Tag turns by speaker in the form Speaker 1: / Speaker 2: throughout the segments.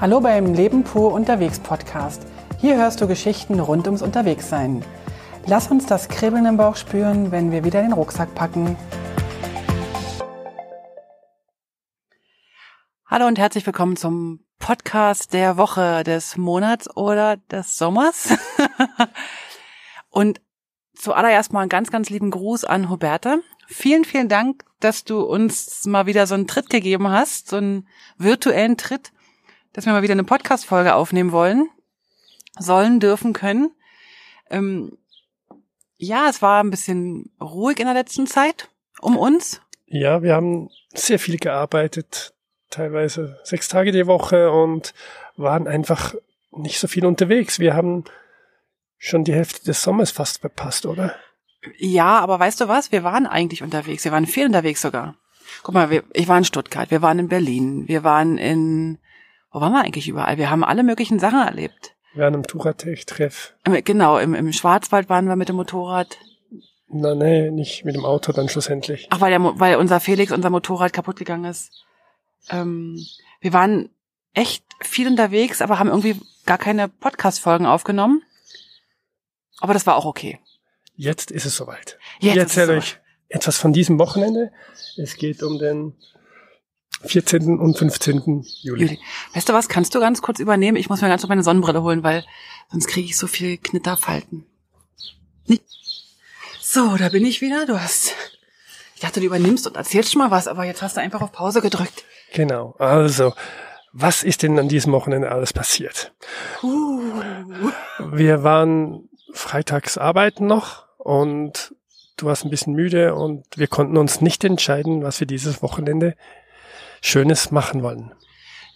Speaker 1: Hallo beim Leben pur unterwegs Podcast. Hier hörst du Geschichten rund ums Unterwegssein. Lass uns das Kribbeln im Bauch spüren, wenn wir wieder den Rucksack packen. Hallo und herzlich willkommen zum Podcast der Woche, des Monats oder des Sommers. und zuallererst mal einen ganz, ganz lieben Gruß an Huberta. Vielen, vielen Dank, dass du uns mal wieder so einen Tritt gegeben hast, so einen virtuellen Tritt, dass wir mal wieder eine Podcast-Folge aufnehmen wollen, sollen, dürfen, können. Ähm, ja, es war ein bisschen ruhig in der letzten Zeit um uns.
Speaker 2: Ja, wir haben sehr viel gearbeitet, teilweise sechs Tage die Woche und waren einfach nicht so viel unterwegs. Wir haben schon die Hälfte des Sommers fast verpasst, oder?
Speaker 1: Ja, aber weißt du was? Wir waren eigentlich unterwegs. Wir waren viel unterwegs sogar. Guck mal, wir, ich war in Stuttgart, wir waren in Berlin, wir waren in, wo waren wir eigentlich überall? Wir haben alle möglichen Sachen erlebt.
Speaker 2: Wir waren im Turatech-Treff.
Speaker 1: Genau, im, im Schwarzwald waren wir mit dem Motorrad.
Speaker 2: Na, nee, nicht mit dem Auto dann schlussendlich.
Speaker 1: Ach, weil, der, weil unser Felix, unser Motorrad kaputt gegangen ist. Ähm, wir waren echt viel unterwegs, aber haben irgendwie gar keine Podcast-Folgen aufgenommen. Aber das war auch okay.
Speaker 2: Jetzt ist es soweit.
Speaker 1: Jetzt
Speaker 2: ich
Speaker 1: ist es
Speaker 2: erzähle
Speaker 1: soweit.
Speaker 2: euch etwas von diesem Wochenende. Es geht um den 14. und 15. Juli.
Speaker 1: Juli. Weißt du was, kannst du ganz kurz übernehmen? Ich muss mir ganz kurz meine Sonnenbrille holen, weil sonst kriege ich so viel Knitterfalten. Nicht. So, da bin ich wieder. Du hast. Ich dachte, du übernimmst und erzählst schon mal was, aber jetzt hast du einfach auf Pause gedrückt.
Speaker 2: Genau. Also, was ist denn an diesem Wochenende alles passiert?
Speaker 1: Uh.
Speaker 2: Wir waren freitags arbeiten noch und du warst ein bisschen müde und wir konnten uns nicht entscheiden, was wir dieses Wochenende Schönes machen wollen.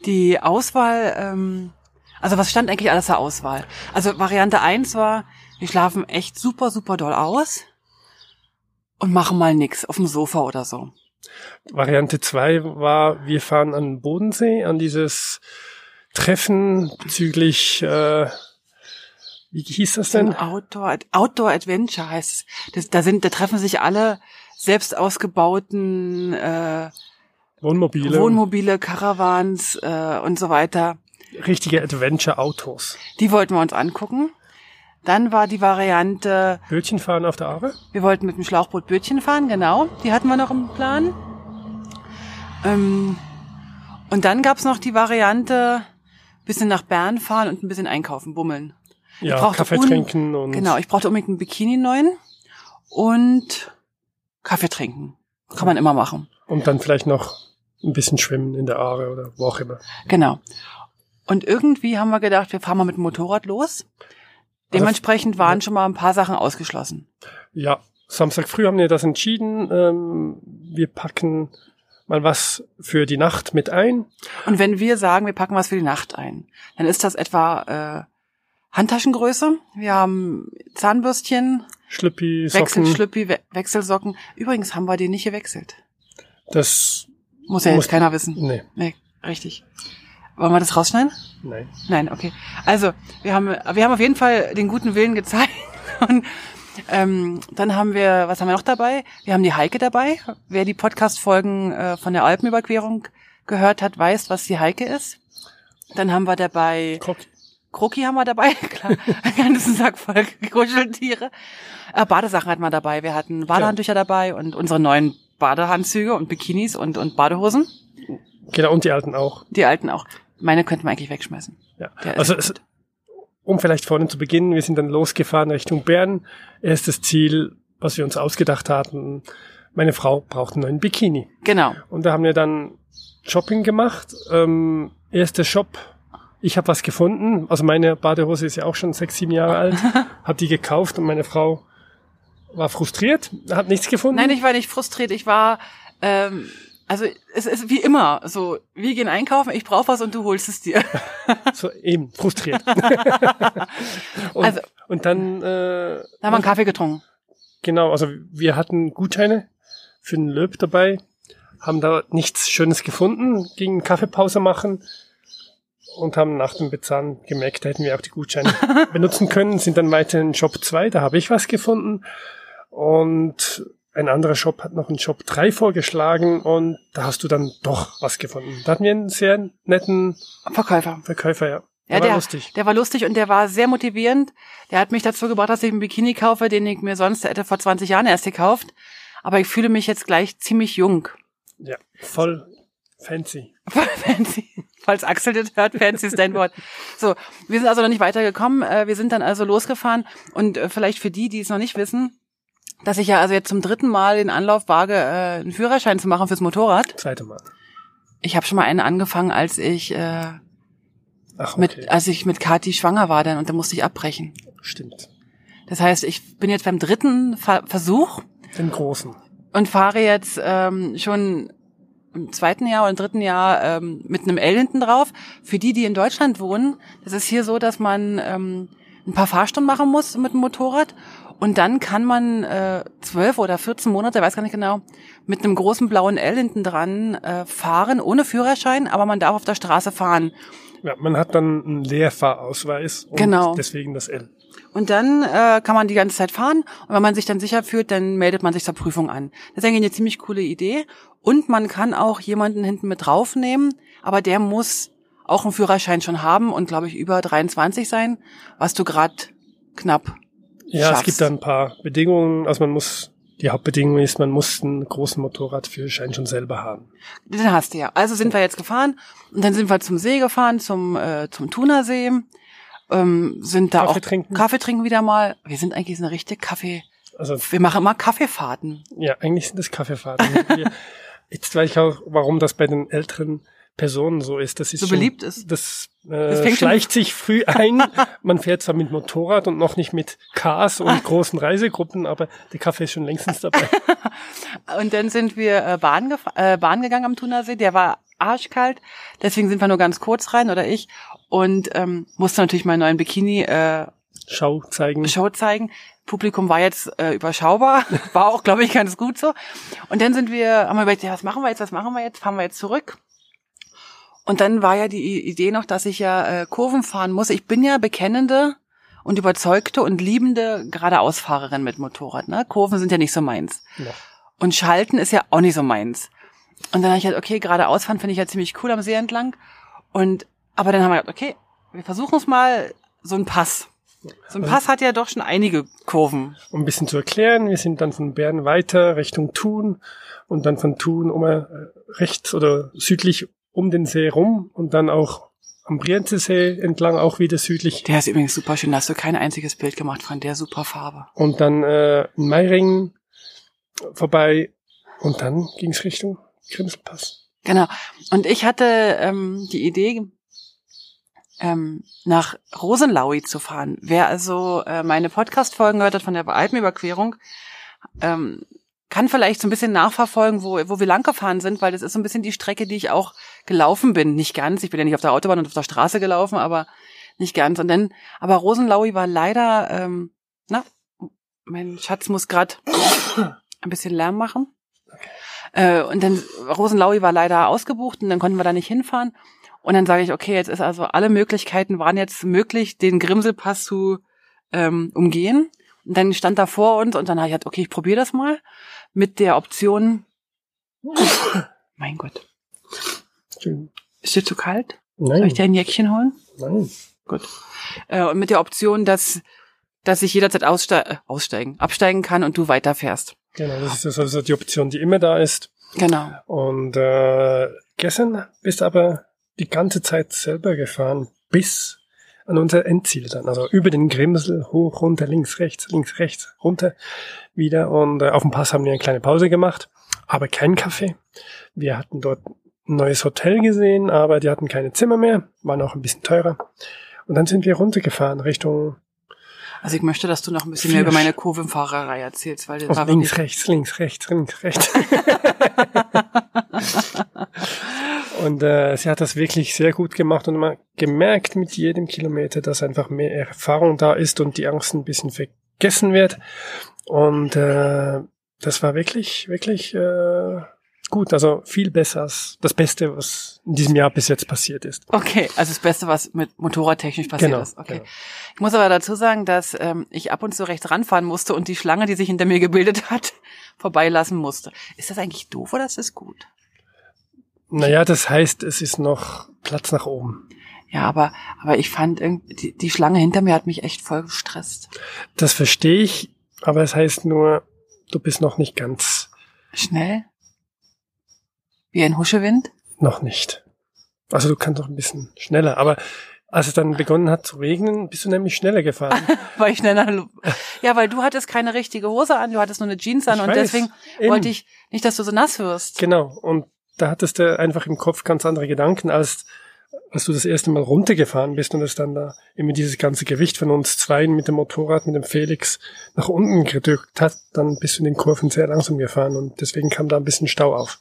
Speaker 1: Die Auswahl, ähm, also was stand eigentlich alles zur Auswahl? Also Variante eins war, wir schlafen echt super, super doll aus und machen mal nix auf dem Sofa oder so.
Speaker 2: Variante zwei war, wir fahren an den Bodensee, an dieses Treffen bezüglich, äh, wie hieß das denn?
Speaker 1: Outdoor, Outdoor Adventure heißt es. Das, da sind, da treffen sich alle selbst ausgebauten äh,
Speaker 2: Wohnmobile.
Speaker 1: Wohnmobile, Caravans äh, und so weiter.
Speaker 2: richtige Adventure-Autos.
Speaker 1: Die wollten wir uns angucken. Dann war die Variante,
Speaker 2: Bötchen fahren auf der Aare?
Speaker 1: wir wollten mit dem Schlauchboot Bötchen fahren, genau. Die hatten wir noch im Plan. Ähm, und dann gab's noch die Variante, bisschen nach Bern fahren und ein bisschen einkaufen, bummeln.
Speaker 2: Ja,
Speaker 1: brauchte
Speaker 2: Kaffee trinken und
Speaker 1: Genau, ich brauchte unbedingt einen Bikini neuen und Kaffee trinken. Kann man immer machen.
Speaker 2: und dann vielleicht noch ein bisschen schwimmen in der Aare oder wo auch immer.
Speaker 1: Genau. Und irgendwie haben wir gedacht, wir fahren mal mit dem Motorrad los. Dementsprechend waren schon mal ein paar Sachen ausgeschlossen.
Speaker 2: Ja, Samstag früh haben wir das entschieden. Ähm, wir packen mal was für die Nacht mit ein.
Speaker 1: Und wenn wir sagen, wir packen was für die Nacht ein, dann ist das etwa äh, Handtaschengröße. Wir haben Zahnbürstchen,
Speaker 2: Schlüppi, Socken.
Speaker 1: Wechselschlüppi, We Wechselsocken. Übrigens haben wir die nicht gewechselt.
Speaker 2: Das,
Speaker 1: Muss ja jetzt
Speaker 2: Muss-
Speaker 1: keiner wissen.
Speaker 2: nee,
Speaker 1: Nee, richtig. Wollen wir das rausschneiden?
Speaker 2: nein.
Speaker 1: Nein, okay. Also, wir haben, wir haben auf jeden Fall den guten Willen gezeigt. Und ähm, dann haben wir, was haben wir noch dabei? Wir haben die Heike dabei. Wer die Podcast-Folgen äh, von der Alpenüberquerung gehört hat, weiß, was die Heike ist. Dann haben wir dabei
Speaker 2: Krok.
Speaker 1: Kroki haben wir dabei, klar. Einen ganzen Sack voll Kuscheltiere. Äh, Badesachen hatten wir dabei. Wir hatten Badehandtücher dabei und unsere neuen Badehandzüge und Bikinis und, und Badehosen.
Speaker 2: Genau, und die alten auch.
Speaker 1: Die alten auch. Meine könnten wir eigentlich wegschmeißen.
Speaker 2: Ja.
Speaker 1: Der
Speaker 2: Also, es, um vielleicht vorne zu beginnen, wir sind dann losgefahren Richtung Bern. Erstes Ziel, was wir uns ausgedacht hatten, meine Frau braucht einen neuen Bikini.
Speaker 1: Genau.
Speaker 2: Und da haben wir dann Shopping gemacht. Ähm, erster Shop, ich habe was gefunden. Also meine Badehose ist ja auch schon sechs, sieben Jahre alt. Hab die gekauft und meine Frau war frustriert, hat nichts gefunden.
Speaker 1: Nein, ich war nicht frustriert. Ich war, ähm, also es ist wie immer so, wir gehen einkaufen, ich brauche was und du holst es dir.
Speaker 2: so eben frustriert. und,
Speaker 1: Also-
Speaker 2: und dann äh,
Speaker 1: Da haben wir einen Kaffee getrunken.
Speaker 2: Genau, also wir hatten Gutscheine für den Löb dabei, haben da nichts Schönes gefunden, gingen Kaffeepause machen und haben nach dem Bezahlen gemerkt, da hätten wir auch die Gutscheine benutzen können, sind dann weiter in Shop 2, da habe ich was gefunden und ein anderer Shop hat noch einen Shop 3 vorgeschlagen und da hast du dann doch was gefunden. Da hatten wir einen sehr netten
Speaker 1: Verkäufer.
Speaker 2: Verkäufer, ja.
Speaker 1: Ja, der, war lustig. Der war lustig und der war sehr motivierend. Der hat mich dazu gebracht, dass ich einen Bikini kaufe, den ich mir sonst hätte vor 20 Jahren erst gekauft. Aber ich fühle mich jetzt gleich ziemlich jung.
Speaker 2: Ja, voll fancy.
Speaker 1: Voll fancy. Falls Axel das hört, fancy ist dein Wort. So, wir sind also noch nicht weitergekommen. Äh, wir sind dann also losgefahren und äh, vielleicht für die, die es noch nicht wissen, dass ich ja also jetzt zum dritten Mal den Anlauf wage, äh, einen Führerschein zu machen fürs Motorrad.
Speaker 2: Zweite Mal.
Speaker 1: Ich habe schon mal einen angefangen, als ich äh,
Speaker 2: Ach, okay.
Speaker 1: mit, als ich mit Kati schwanger war dann und da musste ich abbrechen.
Speaker 2: Stimmt.
Speaker 1: Das heißt, ich bin jetzt beim dritten Ver Versuch
Speaker 2: Den großen.
Speaker 1: und fahre jetzt ähm, schon im zweiten Jahr oder im dritten Jahr ähm, mit einem L hinten drauf. Für die, die in Deutschland wohnen, das ist hier so, dass man ähm, ein paar Fahrstunden machen muss mit dem Motorrad und dann kann man äh, zwölf oder 14 Monate, weiß gar nicht genau, mit einem großen blauen L hinten dran äh, fahren, ohne Führerschein, aber man darf auf der Straße fahren.
Speaker 2: Ja, man hat dann einen Leerfahrausweis und
Speaker 1: Genau.
Speaker 2: deswegen das L.
Speaker 1: Und dann äh, kann man die ganze Zeit fahren und wenn man sich dann sicher fühlt, dann meldet man sich zur Prüfung an. Das ist eigentlich eine ziemlich coole Idee. Und man kann auch jemanden hinten mit draufnehmen, aber der muss auch einen Führerschein schon haben und glaube ich über 23 sein, was du gerade knapp
Speaker 2: Ja,
Speaker 1: schaffst.
Speaker 2: es gibt da ein paar Bedingungen. Also man muss, die Hauptbedingung ist, man muss einen großen Motorradführerschein schon selber haben.
Speaker 1: Den hast du ja. Also sind wir jetzt gefahren und dann sind wir zum See gefahren, zum äh, zum Thunersee, ähm, sind da
Speaker 2: Kaffee
Speaker 1: auch
Speaker 2: trinken.
Speaker 1: Kaffee trinken wieder mal. Wir sind eigentlich so eine richtige Kaffee.
Speaker 2: Also
Speaker 1: Wir machen immer Kaffeefahrten.
Speaker 2: ja, eigentlich sind das Kaffeefahrten. Wir- Jetzt weiß ich auch, warum das bei den älteren Personen so ist. Das ist
Speaker 1: So
Speaker 2: schon,
Speaker 1: beliebt ist.
Speaker 2: Das,
Speaker 1: Das
Speaker 2: äh, schleicht sich früh ein. Man fährt zwar mit Motorrad und noch nicht mit Cars und großen Reisegruppen, aber der Kaffee ist schon längstens dabei.
Speaker 1: Und dann sind wir äh, Bahn, äh, Bahn gegangen am Thunersee. Der war arschkalt. Deswegen sind wir nur ganz kurz rein oder ich und ähm, musste natürlich meinen neuen Bikini äh,
Speaker 2: Schau zeigen.
Speaker 1: Show zeigen. Publikum war jetzt äh, überschaubar, war auch, glaube ich, ganz gut so. Und dann sind wir, haben wir überlegt, ja, was machen wir jetzt, was machen wir jetzt, fahren wir jetzt zurück. Und dann war ja die Idee noch, dass ich ja äh, Kurven fahren muss. Ich bin ja bekennende und überzeugte und liebende geradeausfahrerin mit Motorrad. Ne? Kurven sind ja nicht so meins.
Speaker 2: Ja.
Speaker 1: Und Schalten ist ja auch nicht so meins. Und dann habe ich halt, okay, geradeausfahren finde ich ja ziemlich cool am See entlang. Und aber dann haben wir gedacht, okay, wir versuchen es mal so ein Pass. So ein Pass hat ja doch schon einige Kurven.
Speaker 2: Um ein bisschen zu erklären, wir sind dann von Bern weiter Richtung Thun und dann von Thun um äh, rechts oder südlich um den See rum und dann auch am Brienzesee entlang auch wieder südlich
Speaker 1: Der ist übrigens super schön. Da hast du kein einziges Bild gemacht von der super Farbe.
Speaker 2: und dann äh, in Meiringen vorbei und dann ging es Richtung Grimselpass.
Speaker 1: Genau. Und ich hatte ähm, die Idee, ähm, nach Rosenlaui zu fahren. Wer also äh, meine Podcast-Folgen gehört hat von der Alpenüberquerung, ähm, kann vielleicht so ein bisschen nachverfolgen, wo, wo wir lang gefahren sind, weil das ist so ein bisschen die Strecke, die ich auch gelaufen bin. Nicht ganz. Ich bin ja nicht auf der Autobahn und auf der Straße gelaufen, aber nicht ganz. Und dann, aber Rosenlaui war leider, ähm, na, mein Schatz muss gerade ein bisschen Lärm machen. Äh, und dann Rosenlaui war leider ausgebucht und dann konnten wir da nicht hinfahren. Und dann sage ich, okay, jetzt ist also alle Möglichkeiten waren jetzt möglich, den Grimselpass zu ähm, umgehen. Und dann stand da vor uns und dann habe ich gesagt, okay, ich probiere das mal mit der Option. mein Gott,
Speaker 2: Schön.
Speaker 1: ist dir zu kalt? Soll
Speaker 2: Nein,
Speaker 1: ich dir ein Jäckchen holen?
Speaker 2: nein.
Speaker 1: Gut. Äh, und mit der Option, dass dass ich jederzeit ausste äh, aussteigen, absteigen kann und du weiterfährst.
Speaker 2: Genau, das ist also die Option, die immer da ist.
Speaker 1: Genau.
Speaker 2: Und äh, gestern bist aber die ganze Zeit selber gefahren, bis an unser Endziel dann. Also über den Grimsel, hoch, runter, links, rechts, links, rechts, runter, wieder. Und äh, auf dem Pass haben wir eine kleine Pause gemacht, aber keinen Kaffee. Wir hatten dort ein neues Hotel gesehen, aber die hatten keine Zimmer mehr, waren auch ein bisschen teurer. Und dann sind wir runtergefahren Richtung
Speaker 1: Also ich möchte, dass du noch ein bisschen mehr über meine Kurvenfahrerei erzählst, weil das
Speaker 2: also
Speaker 1: war
Speaker 2: links, rechts, links, rechts, links, rechts. Und äh, sie hat das wirklich sehr gut gemacht und man gemerkt mit jedem Kilometer, dass einfach mehr Erfahrung da ist und die Angst ein bisschen vergessen wird. Und äh, das war wirklich, wirklich äh, gut, also viel besser als das Beste, was in diesem Jahr bis jetzt passiert ist.
Speaker 1: Okay, also das Beste, was mit Motorradtechnisch passiert
Speaker 2: Genau,
Speaker 1: ist. Okay.
Speaker 2: genau.
Speaker 1: Ich muss aber dazu sagen, dass ähm, ich ab und zu rechts ranfahren musste und die Schlange, die sich hinter mir gebildet hat, vorbeilassen musste. Ist das eigentlich doof oder ist das gut?
Speaker 2: Naja, das heißt, es ist noch Platz nach oben.
Speaker 1: Ja, aber, aber ich fand irgendwie, die, die Schlange hinter mir hat mich echt voll gestresst.
Speaker 2: Das verstehe ich, aber es heißt nur, du bist noch nicht ganz,
Speaker 1: Schnell? Wie ein Huschewind?
Speaker 2: noch nicht. Also du kannst noch ein bisschen schneller, aber als es dann begonnen hat zu regnen, bist du nämlich schneller gefahren.
Speaker 1: Weil ich schneller. Ja, weil du hattest keine richtige Hose an, du hattest nur eine Jeans an
Speaker 2: Ich
Speaker 1: und
Speaker 2: weiß,
Speaker 1: deswegen
Speaker 2: eben.
Speaker 1: wollte ich nicht, dass du so nass wirst.
Speaker 2: Genau. Und da hattest du einfach im Kopf ganz andere Gedanken, als, als du das erste Mal runtergefahren bist und es dann da immer dieses ganze Gewicht von uns zweien mit dem Motorrad, mit dem Felix nach unten gedrückt hat, dann bist du in den Kurven sehr langsam gefahren und deswegen kam da ein bisschen Stau auf.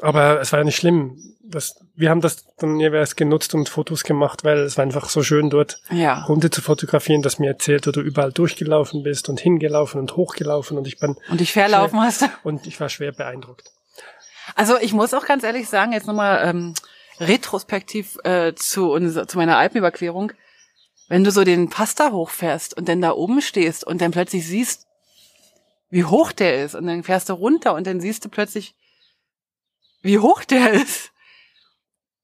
Speaker 2: Aber es war ja nicht schlimm. Das, wir haben das dann jeweils genutzt und Fotos gemacht, weil es war einfach so schön dort
Speaker 1: Ja.
Speaker 2: runter zu fotografieren, dass mir erzählt, wo du überall durchgelaufen bist und hingelaufen und hochgelaufen und ich bin,
Speaker 1: Und dich verlaufen hast.
Speaker 2: und ich war schwer beeindruckt.
Speaker 1: Also ich muss auch ganz ehrlich sagen, jetzt nochmal ähm, retrospektiv äh, zu, unser, zu meiner Alpenüberquerung, wenn du so den Pasta hochfährst und dann da oben stehst und dann plötzlich siehst, wie hoch der ist und dann fährst du runter und dann siehst du plötzlich, wie hoch der ist.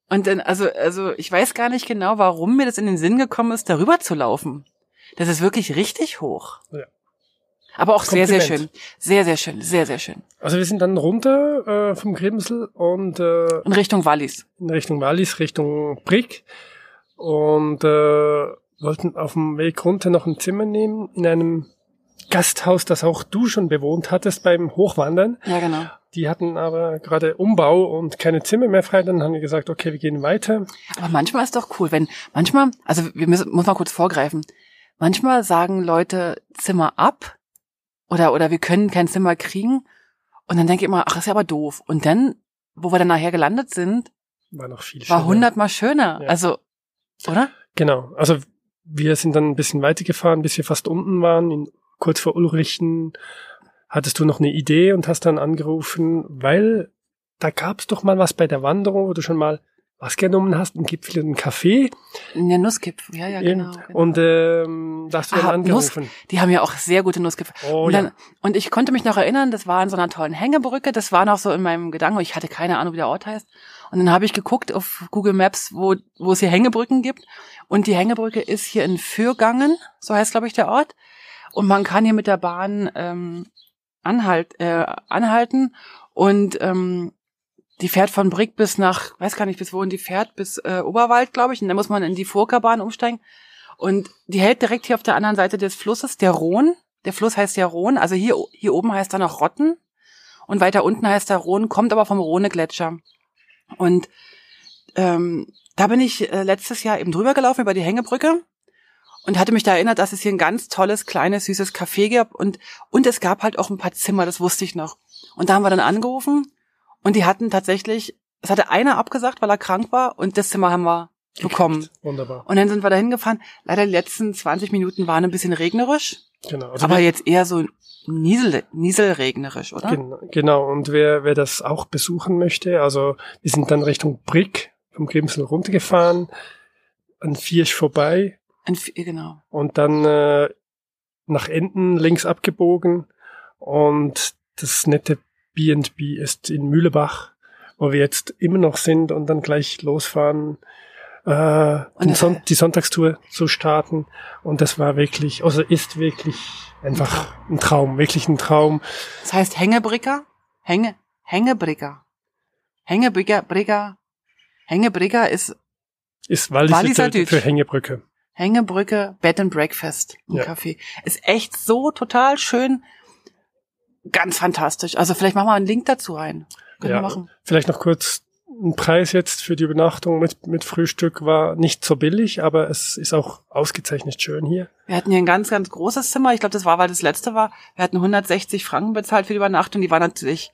Speaker 1: Und dann, also, also ich weiß gar nicht genau, warum mir das in den Sinn gekommen ist, darüber zu laufen. Das ist wirklich richtig hoch.
Speaker 2: Ja.
Speaker 1: Aber auch sehr, sehr
Speaker 2: Kompliment.
Speaker 1: schön. Sehr, sehr schön. Sehr, sehr schön.
Speaker 2: Also wir sind dann runter äh, vom Grimsel und äh,
Speaker 1: In Richtung Wallis.
Speaker 2: in Richtung Wallis, Richtung Brick und äh, wollten auf dem Weg runter noch ein Zimmer nehmen in einem Gasthaus, das auch du schon bewohnt hattest beim Hochwandern.
Speaker 1: Ja, genau.
Speaker 2: Die hatten aber gerade Umbau und keine Zimmer mehr frei. Dann haben wir gesagt, okay, wir gehen weiter.
Speaker 1: Aber manchmal ist doch cool, wenn manchmal, also wir müssen, muss mal kurz vorgreifen. Manchmal sagen Leute Zimmer ab oder oder wir können kein Zimmer kriegen und dann denke ich immer, ach, ist ja aber doof. Und dann, wo wir dann nachher gelandet sind,
Speaker 2: War noch viel
Speaker 1: war
Speaker 2: schöner.
Speaker 1: hundertmal schöner.
Speaker 2: Ja.
Speaker 1: Also, oder?
Speaker 2: Genau. Also wir sind dann ein bisschen weitergefahren, bis wir fast unten waren, in, kurz vor Ulrichen. Hattest du noch eine Idee und hast dann angerufen, weil da gab's doch mal was bei der Wanderung, wo du schon mal was genommen hast, einen Gipfel und einen Kaffee.
Speaker 1: Der Nussgipfel. Ja, ja, genau. genau.
Speaker 2: Und ähm, da hast du dann
Speaker 1: Ah, Nuss,
Speaker 2: angerufen.
Speaker 1: die haben ja auch sehr gute Nussgipfel.
Speaker 2: Oh
Speaker 1: und,
Speaker 2: ja.
Speaker 1: dann, und ich konnte mich noch erinnern, das war in so einer tollen Hängebrücke, das war noch so in meinem Gedanken, ich hatte keine Ahnung, wie der Ort heißt. Und dann habe ich geguckt auf Google Maps, wo, wo es hier Hängebrücken gibt. Und die Hängebrücke ist hier in Fürgangen, so heißt, glaube ich, der Ort. Und man kann hier mit der Bahn ähm, anhalt, äh, anhalten. Und ähm, die fährt von Brick bis nach, weiß gar nicht bis wohin die fährt, bis äh, Oberwald, glaube ich. Und dann muss man in die Furka-Bahn umsteigen. Und die hält direkt hier auf der anderen Seite des Flusses, der Rhon. Der Fluss heißt ja Rhon. Also hier, hier oben heißt er noch Rotten. Und weiter unten heißt er Rhon, kommt aber vom Rhone-Gletscher. Und ähm, da bin ich äh, letztes Jahr eben drüber gelaufen über die Hängebrücke und hatte mich da erinnert, dass es hier ein ganz tolles, kleines, süßes Café gab und, und es gab halt auch ein paar Zimmer, das wusste ich noch. Und da haben wir dann angerufen und die hatten tatsächlich, es hatte einer abgesagt, weil er krank war und das Zimmer haben wir bekommen.
Speaker 2: Wunderbar.
Speaker 1: Und dann sind wir da hingefahren. Leider die letzten 20 Minuten waren ein bisschen regnerisch,
Speaker 2: Genau. Also
Speaker 1: aber jetzt eher so niesel, nieselregnerisch, oder?
Speaker 2: gen, genau. Und wer, wer das auch besuchen möchte, also wir sind dann Richtung Brick vom Grimsel runtergefahren, an Viersch vorbei
Speaker 1: Vi- genau.
Speaker 2: und dann äh, nach Enden links abgebogen und das nette B&B ist in Mühlebach, wo wir jetzt immer noch sind und dann gleich losfahren, äh, Son die Sonntagstour zu starten und das war wirklich, also ist wirklich einfach ein Traum, wirklich ein Traum.
Speaker 1: Das heißt Hängebricker? Hänge, Hängebricker. Hängebricker, Bricker. Hängebricker ist
Speaker 2: Ist Walliser für, Hängebrücke.
Speaker 1: Hängebrücke Bed and Breakfast im
Speaker 2: Ja.
Speaker 1: Café. Ist echt so total schön. Ganz fantastisch. Also vielleicht machen wir einen Link dazu rein. Können
Speaker 2: Ja.
Speaker 1: wir machen.
Speaker 2: Vielleicht noch kurz ein Preis jetzt für die Übernachtung mit, mit Frühstück war nicht so billig, aber es ist auch ausgezeichnet schön hier.
Speaker 1: Wir hatten hier ein ganz, ganz großes Zimmer. Ich glaube, das war, weil das letzte war. Wir hatten 160 Franken bezahlt für die Übernachtung. Die war natürlich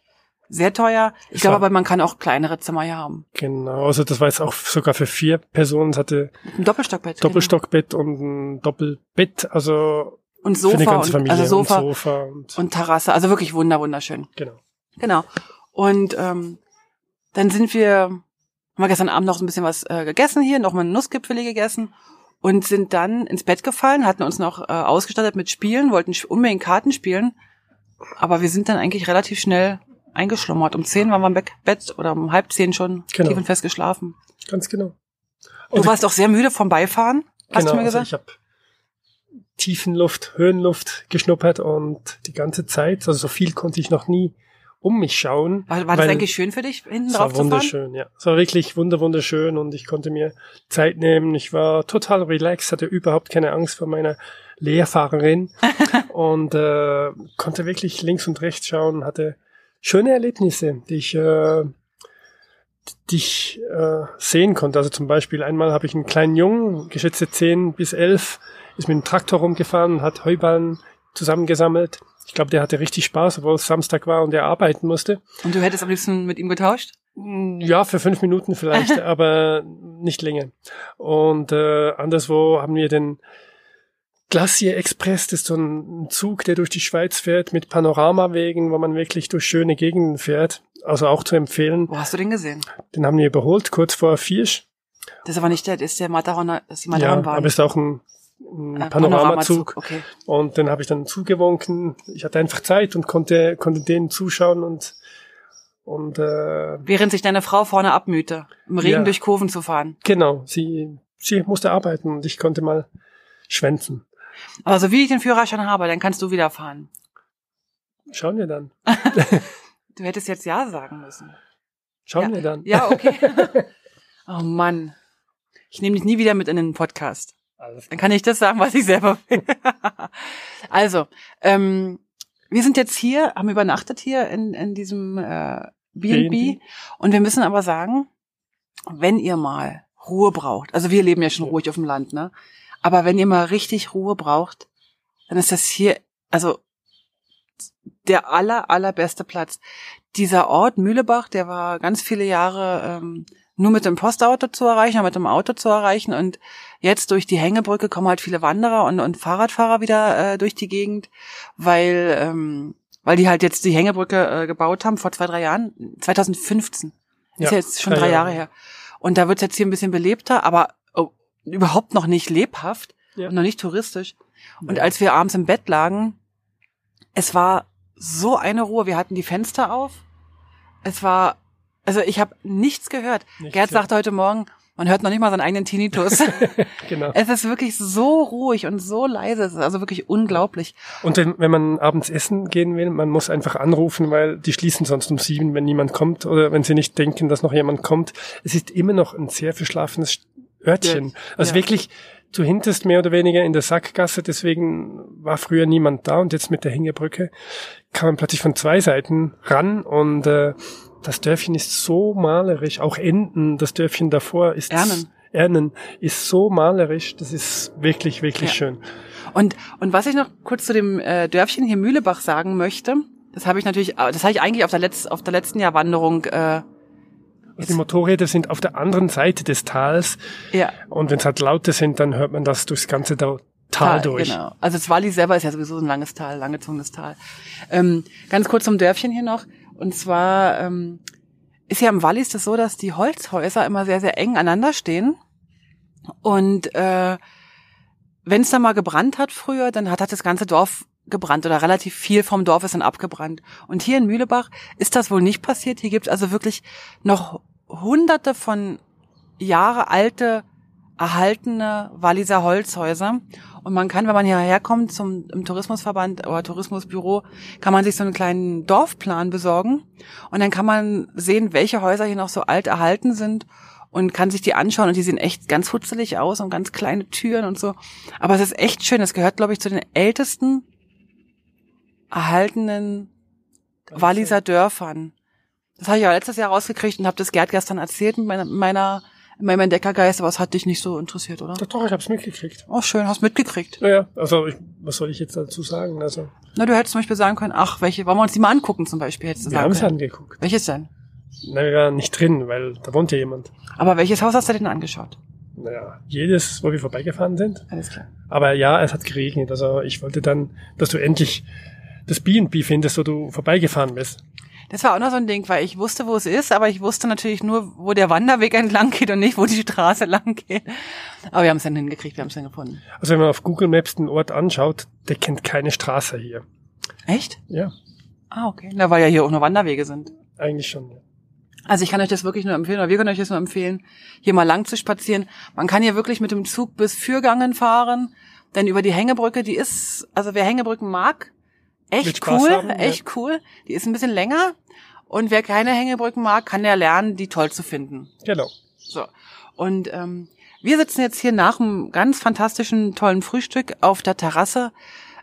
Speaker 1: sehr teuer. Ich glaube aber, man kann auch kleinere Zimmer hier haben.
Speaker 2: Genau, also das war jetzt auch sogar für vier Personen. Es hatte
Speaker 1: einem Doppelstockbett.
Speaker 2: Doppelstockbett und ein Doppelbett, also
Speaker 1: Genau. Und
Speaker 2: für eine
Speaker 1: Sofa und,
Speaker 2: Familie
Speaker 1: also Sofa
Speaker 2: und Sofa und,
Speaker 1: und Terrasse. Also wirklich wunder, wunderschön.
Speaker 2: genau.
Speaker 1: Genau. Und ähm, dann sind wir, haben wir gestern Abend noch so ein bisschen was äh, gegessen hier, noch mal einen Nussgipfeli gegessen und sind dann ins Bett gefallen, hatten uns noch äh, ausgestattet mit Spielen, wollten unbedingt Karten spielen, aber wir sind dann eigentlich relativ schnell eingeschlummert. Um zehn waren wir im Bett oder um halb zehn schon
Speaker 2: Genau.
Speaker 1: tief und fest geschlafen.
Speaker 2: Ganz genau.
Speaker 1: Du warst auch sehr müde vom Beifahren, hast
Speaker 2: genau,
Speaker 1: du mir gesagt?
Speaker 2: Also ich habe Tiefenluft, Höhenluft geschnuppert und die ganze Zeit, also so viel konnte ich noch nie um mich schauen.
Speaker 1: war war das eigentlich schön für dich, hinten drauf
Speaker 2: war
Speaker 1: zu fahren?
Speaker 2: wunderschön, ja. Es war wirklich wunder wunderschön und ich konnte mir Zeit nehmen. Ich war total relaxed, hatte überhaupt keine Angst vor meiner Lehrfahrerin und äh, konnte wirklich links und rechts schauen, hatte schöne Erlebnisse, die ich, äh, die ich äh, sehen konnte. Also zum Beispiel einmal habe ich einen kleinen Jungen, geschätzte 10 bis 11, ist mit dem Traktor rumgefahren und hat Heuballen zusammengesammelt. Ich glaube, der hatte richtig Spaß, obwohl es Samstag war und er arbeiten musste.
Speaker 1: Und du hättest am liebsten mit ihm getauscht?
Speaker 2: Ja, für fünf Minuten vielleicht, aber nicht länger. Und äh, anderswo haben wir den Glacier Express, das ist so ein Zug, der durch die Schweiz fährt mit Panoramawegen, wo man wirklich durch schöne Gegenden fährt. Also auch zu empfehlen.
Speaker 1: Wo hast du den gesehen?
Speaker 2: Den haben wir überholt, kurz vor Viersch.
Speaker 1: Das ist aber nicht der, das ist der Matterhorn, das ist die
Speaker 2: Ja,
Speaker 1: Matterhornbahn.
Speaker 2: aber es ist auch ein, ein
Speaker 1: Äh,
Speaker 2: Panoramazug.
Speaker 1: Okay.
Speaker 2: Und dann habe ich dann zugewunken. Ich hatte einfach Zeit und konnte, konnte denen zuschauen und, und äh,
Speaker 1: Während sich deine Frau vorne abmühte, im Regen
Speaker 2: Ja.
Speaker 1: durch Kurven zu fahren.
Speaker 2: genau, sie, sie musste arbeiten und ich konnte mal schwänzen.
Speaker 1: Aber so wie ich den Führerschein habe, dann kannst du wieder fahren.
Speaker 2: Schauen wir dann.
Speaker 1: Du hättest jetzt Ja sagen müssen.
Speaker 2: Schauen
Speaker 1: Ja.
Speaker 2: wir dann.
Speaker 1: Ja, okay. oh Mann. Ich nehme dich nie wieder mit in den Podcast.
Speaker 2: Alles
Speaker 1: Dann kann ich das sagen, was ich selber will. also, ähm, wir sind jetzt hier, haben übernachtet hier in, in diesem äh, B&B
Speaker 2: B&B.
Speaker 1: und wir müssen aber sagen, wenn ihr mal Ruhe braucht, also wir leben ja schon
Speaker 2: Ja.
Speaker 1: ruhig auf dem Land, ne? Aber wenn ihr mal richtig Ruhe braucht, dann ist das hier, also der aller, allerbeste Platz. Dieser Ort Mühlebach, der war ganz viele Jahre ähm, nur mit dem Postauto zu erreichen, oder mit dem Auto zu erreichen und jetzt durch die Hängebrücke kommen halt viele Wanderer und, und Fahrradfahrer wieder äh, durch die Gegend, weil ähm, weil die halt jetzt die Hängebrücke äh, gebaut haben vor zwei drei Jahren, 2015. Ist ja, jetzt schon drei Jahre her. Und da wird's jetzt hier ein bisschen belebter, aber oh, überhaupt noch nicht lebhaft
Speaker 2: Ja.
Speaker 1: und noch nicht touristisch. Und
Speaker 2: Ja.
Speaker 1: als wir abends im Bett lagen, es war so eine Ruhe. Wir hatten die Fenster auf. Es war, also ich habe nichts gehört.
Speaker 2: Nichts,
Speaker 1: Gerd sagte heute Morgen, man hört noch nicht mal seinen eigenen Tinnitus.
Speaker 2: Genau.
Speaker 1: es ist wirklich so ruhig und so leise. Es ist also wirklich unglaublich.
Speaker 2: Und wenn, wenn man abends essen gehen will, man muss einfach anrufen, weil die schließen sonst um sieben, wenn niemand kommt oder wenn sie nicht denken, dass noch jemand kommt. Es ist immer noch ein sehr verschlafenes Örtchen. Also
Speaker 1: Ja.
Speaker 2: wirklich, du hintest mehr oder weniger in der Sackgasse, deswegen war früher niemand da und jetzt mit der Hängebrücke kann man plötzlich von zwei Seiten ran und äh, das Dörfchen ist so malerisch, auch Enden, das Dörfchen davor ist
Speaker 1: Ernen.
Speaker 2: Ernen ist so malerisch, das ist wirklich, wirklich
Speaker 1: Ja.
Speaker 2: schön.
Speaker 1: Und, und was ich noch kurz zu dem äh, Dörfchen hier Mühlebach sagen möchte, das habe ich natürlich, äh, das habe ich eigentlich auf der, Letz-, auf der letzten Jahrwanderung, äh,
Speaker 2: Also die Motorräder sind auf der anderen Seite des Tals
Speaker 1: ja,
Speaker 2: und wenn es halt Laute sind, dann hört man das durchs ganze Tal, Tal durch.
Speaker 1: Genau. Also das Wallis selber ist ja sowieso ein langes Tal, langgezogenes Tal. Ähm, ganz kurz zum Dörfchen hier noch. Und zwar ähm, ist ja im Wallis das so, dass die Holzhäuser immer sehr, sehr eng aneinander stehen. Und äh, wenn es da mal gebrannt hat früher, dann hat, hat das ganze Dorf gebrannt oder relativ viel vom Dorf ist dann abgebrannt. Und hier in Mühlebach ist das wohl nicht passiert. Hier gibt es also wirklich noch hunderte von Jahre alte erhaltene Walliser Holzhäuser. Und man kann, wenn man hierher kommt zum im Tourismusverband oder Tourismusbüro, kann man sich so einen kleinen Dorfplan besorgen. Und dann kann man sehen, welche Häuser hier noch so alt erhalten sind und kann sich die anschauen. Und die sehen echt ganz hutzelig aus und ganz kleine Türen und so. Aber es ist echt schön. Es gehört, glaube ich, zu den ältesten erhaltenen Walliser Dörfern. Das habe ich ja letztes Jahr rausgekriegt und habe das Gerd gestern erzählt mit meiner, meiner in meinem Entdeckergeist, aber es hat dich nicht so interessiert, oder?
Speaker 2: Doch, doch, ich hab's mitgekriegt.
Speaker 1: Oh, schön, hast mitgekriegt.
Speaker 2: Naja, also ich, was soll ich jetzt dazu sagen? Also
Speaker 1: Na, du hättest zum Beispiel sagen können, ach, welche, wollen wir uns die mal angucken zum Beispiel, hättest du
Speaker 2: wir
Speaker 1: sagen
Speaker 2: haben's
Speaker 1: können.
Speaker 2: angeguckt.
Speaker 1: Welches denn?
Speaker 2: Naja, nicht drin, weil da wohnt ja jemand.
Speaker 1: Aber welches Haus hast du denn angeschaut?
Speaker 2: Naja, jedes, wo wir vorbeigefahren sind.
Speaker 1: Alles klar.
Speaker 2: Aber ja, es hat geregnet. Also ich wollte dann, dass du endlich das B&B findest, wo du vorbeigefahren bist.
Speaker 1: Das war auch noch so ein Ding, weil ich wusste, wo es ist, aber ich wusste natürlich nur, wo der Wanderweg entlang geht und nicht, wo die Straße lang geht. Aber wir haben es dann hingekriegt, wir haben es dann gefunden.
Speaker 2: Also wenn man auf Google Maps den Ort anschaut, der kennt keine Straße hier.
Speaker 1: Echt?
Speaker 2: Ja,
Speaker 1: Ah, okay. Na, weil ja hier auch nur Wanderwege sind.
Speaker 2: eigentlich schon. Ja.
Speaker 1: Also ich kann euch das wirklich nur empfehlen, oder wir können euch das nur empfehlen, hier mal lang zu spazieren. Man kann hier wirklich mit dem Zug bis Fürgangen fahren, denn über die Hängebrücke, die ist, also wer Hängebrücken mag, echt cool,
Speaker 2: haben, ja.
Speaker 1: echt cool. Die ist ein bisschen länger und wer keine Hängebrücken mag, kann ja lernen, die toll zu finden.
Speaker 2: Genau.
Speaker 1: So. Und ähm, wir sitzen jetzt hier nach einem ganz fantastischen, tollen Frühstück auf der Terrasse,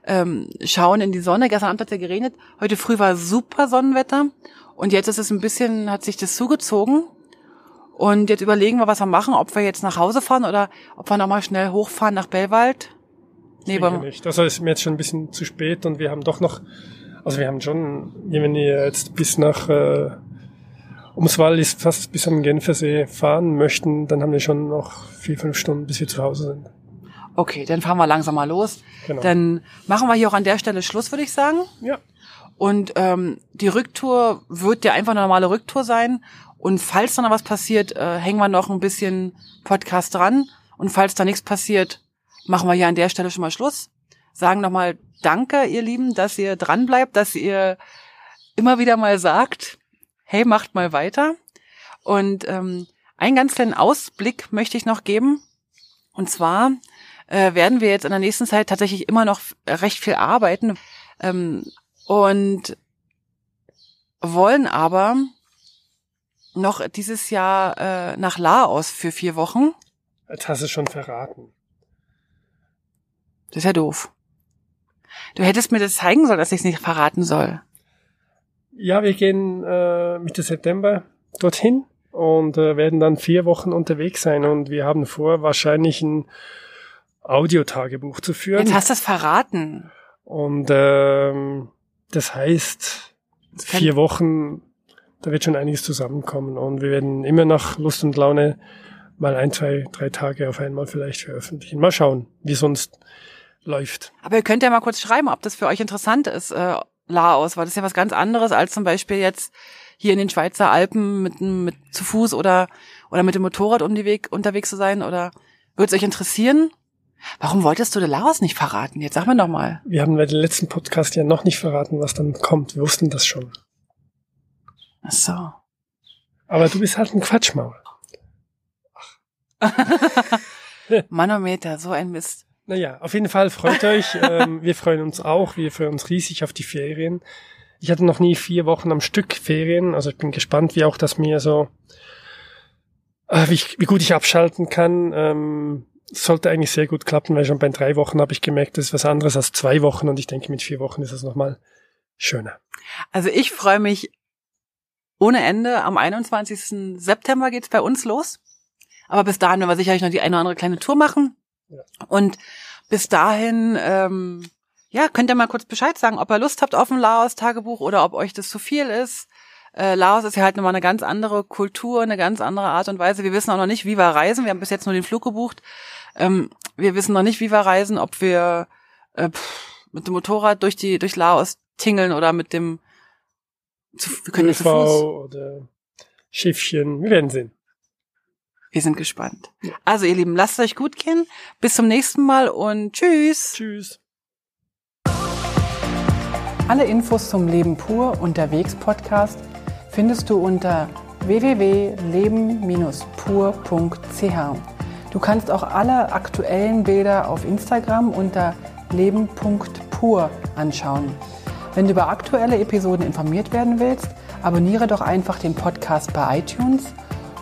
Speaker 1: ähm, schauen in die Sonne. Gestern Abend hat es ja geregnet. Heute früh war super Sonnenwetter. Und jetzt ist es ein bisschen, hat sich das zugezogen. Und jetzt überlegen wir, was wir machen, ob wir jetzt nach Hause fahren oder ob wir nochmal schnell hochfahren nach Bellwald. Nee, aber,
Speaker 2: nicht. Also ist mir jetzt schon ein bisschen zu spät und wir haben doch noch, also wir haben schon, wenn ihr jetzt bis nach äh, ums Wallis fast bis am Genfersee fahren möchten, dann haben wir schon noch vier, fünf Stunden, bis wir zu Hause sind.
Speaker 1: okay, dann fahren wir langsam mal los.
Speaker 2: Genau.
Speaker 1: Dann machen wir hier auch an der Stelle Schluss, würde ich sagen.
Speaker 2: ja,
Speaker 1: Und ähm, die Rücktour wird ja einfach eine normale Rücktour sein. Und falls da noch was passiert, äh, hängen wir noch ein bisschen Podcast dran. Und falls da nichts passiert, machen wir hier an der Stelle schon mal Schluss. Sagen nochmal Danke, ihr Lieben, dass ihr dran bleibt, dass ihr immer wieder mal sagt, hey, macht mal weiter. Und ähm, einen ganz kleinen Ausblick möchte ich noch geben. Und zwar äh, werden wir jetzt in der nächsten Zeit tatsächlich immer noch recht viel arbeiten. Ähm, und wollen aber noch dieses Jahr äh, nach Laos für vier Wochen.
Speaker 2: jetzt hast du schon verraten.
Speaker 1: Das ist ja doof. Du hättest mir das zeigen sollen, dass ich es nicht verraten soll.
Speaker 2: Ja, wir gehen äh, Mitte September dorthin und äh, werden dann vier Wochen unterwegs sein und wir haben vor, wahrscheinlich ein Audiotagebuch zu führen.
Speaker 1: Jetzt hast du es verraten.
Speaker 2: Und ähm, das heißt,
Speaker 1: Das
Speaker 2: vier Wochen, da wird schon einiges zusammenkommen. Und wir werden immer nach Lust und Laune mal ein, zwei, drei Tage auf einmal vielleicht veröffentlichen. Mal schauen, wie sonst läuft.
Speaker 1: Aber ihr könnt ja mal kurz schreiben, ob das für euch interessant ist, äh, Laos, weil das ist ja was ganz anderes als zum Beispiel jetzt hier in den Schweizer Alpen mit, mit zu Fuß oder oder mit dem Motorrad um die Weg unterwegs zu sein oder würde es euch interessieren? Warum wolltest du Laos nicht verraten? Jetzt sag mir doch mal.
Speaker 2: Wir haben bei dem letzten Podcast ja noch nicht verraten, was dann kommt. Wir wussten das schon.
Speaker 1: Ach so.
Speaker 2: Aber du bist halt ein Quatschmaul.
Speaker 1: Manometer, so ein Mist.
Speaker 2: Naja, auf jeden Fall freut euch. ähm, wir freuen uns auch. Wir freuen uns riesig auf die Ferien. Ich hatte noch nie vier Wochen am Stück Ferien. Also ich bin gespannt, wie auch das mir so, äh, wie, ich, wie gut ich abschalten kann. Ähm, sollte eigentlich sehr gut klappen, weil schon bei drei Wochen habe ich gemerkt, das ist was anderes als zwei Wochen. Und ich denke, mit vier Wochen ist es nochmal schöner.
Speaker 1: Also ich freue mich ohne Ende. Am 21. September geht's bei uns los. Aber bis dahin werden wir sicherlich noch die eine oder andere kleine Tour machen. Und bis dahin, ähm, ja, könnt ihr mal kurz Bescheid sagen, ob ihr Lust habt auf ein Laos-Tagebuch oder ob euch das zu viel ist. Äh, Laos ist ja halt nochmal eine ganz andere Kultur, eine ganz andere Art und Weise. Wir wissen auch noch nicht, wie wir reisen. Wir haben bis jetzt nur den Flug gebucht. Ähm, wir wissen noch nicht, wie wir reisen, ob wir äh, pff, mit dem Motorrad durch die durch Laos tingeln oder mit dem zu, wir können ja zu
Speaker 2: ÖV
Speaker 1: Fuß.
Speaker 2: oder Schiffchen. Wir werden sehen.
Speaker 1: Wir sind gespannt. Also ihr Lieben, lasst es euch gut gehen. Bis zum nächsten Mal und tschüss.
Speaker 2: Tschüss.
Speaker 1: Alle Infos zum Leben pur unterwegs Podcast findest du unter www.leben-pur.ch. Du kannst auch alle aktuellen Bilder auf Instagram unter leben.pur anschauen. Wenn du über aktuelle Episoden informiert werden willst, abonniere doch einfach den Podcast bei iTunes